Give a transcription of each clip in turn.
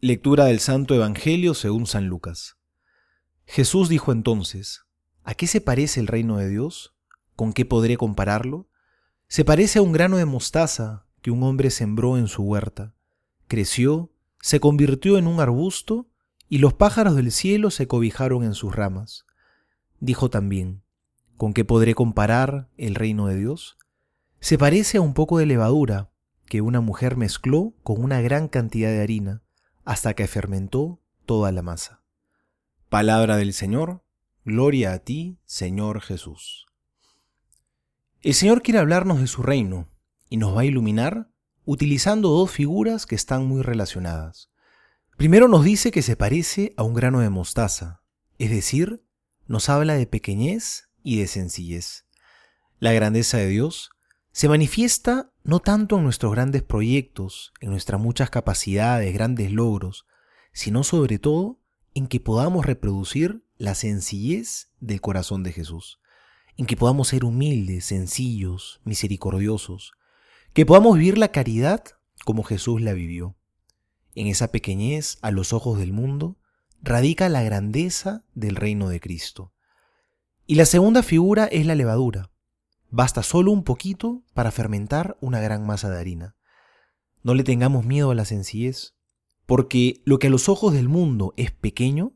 Lectura del Santo Evangelio según San Lucas. Jesús dijo entonces, ¿A qué se parece el reino de Dios? ¿Con qué podré compararlo? Se parece a un grano de mostaza que un hombre sembró en su huerta. Creció, se convirtió en un arbusto, y los pájaros del cielo se cobijaron en sus ramas. Dijo también, ¿con qué podré comparar el reino de Dios? Se parece a un poco de levadura que una mujer mezcló con una gran cantidad de harina hasta que fermentó toda la masa. Palabra del Señor, gloria a ti, Señor Jesús. El Señor quiere hablarnos de su reino y nos va a iluminar utilizando dos figuras que están muy relacionadas. Primero nos dice que se parece a un grano de mostaza, es decir, nos habla de pequeñez y de sencillez. La grandeza de Dios se manifiesta no tanto en nuestros grandes proyectos, en nuestras muchas capacidades, grandes logros, sino sobre todo en que podamos reproducir la sencillez del corazón de Jesús, en que podamos ser humildes, sencillos, misericordiosos, que podamos vivir la caridad como Jesús la vivió. En esa pequeñez, a los ojos del mundo, radica la grandeza del reino de Cristo. Y la segunda figura es la levadura. Basta solo un poquito para fermentar una gran masa de harina. No le tengamos miedo a la sencillez, porque lo que a los ojos del mundo es pequeño,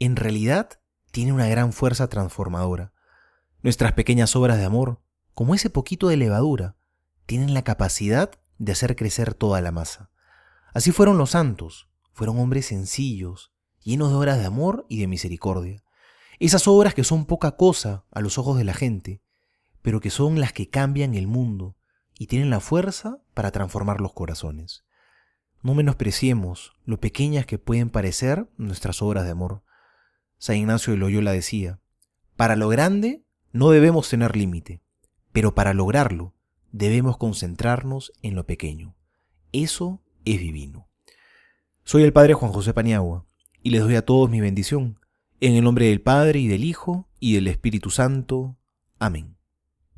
en realidad tiene una gran fuerza transformadora. Nuestras pequeñas obras de amor, como ese poquito de levadura, tienen la capacidad de hacer crecer toda la masa. Así fueron los santos, fueron hombres sencillos, llenos de obras de amor y de misericordia. Esas obras que son poca cosa a los ojos de la gente, pero que son las que cambian el mundo y tienen la fuerza para transformar los corazones. No menospreciemos lo pequeñas que pueden parecer nuestras obras de amor. San Ignacio de Loyola decía, para lo grande no debemos tener límite, pero para lograrlo debemos concentrarnos en lo pequeño. Eso es divino. Soy el Padre Juan José Paniagua y les doy a todos mi bendición, en el nombre del Padre y del Hijo y del Espíritu Santo. Amén.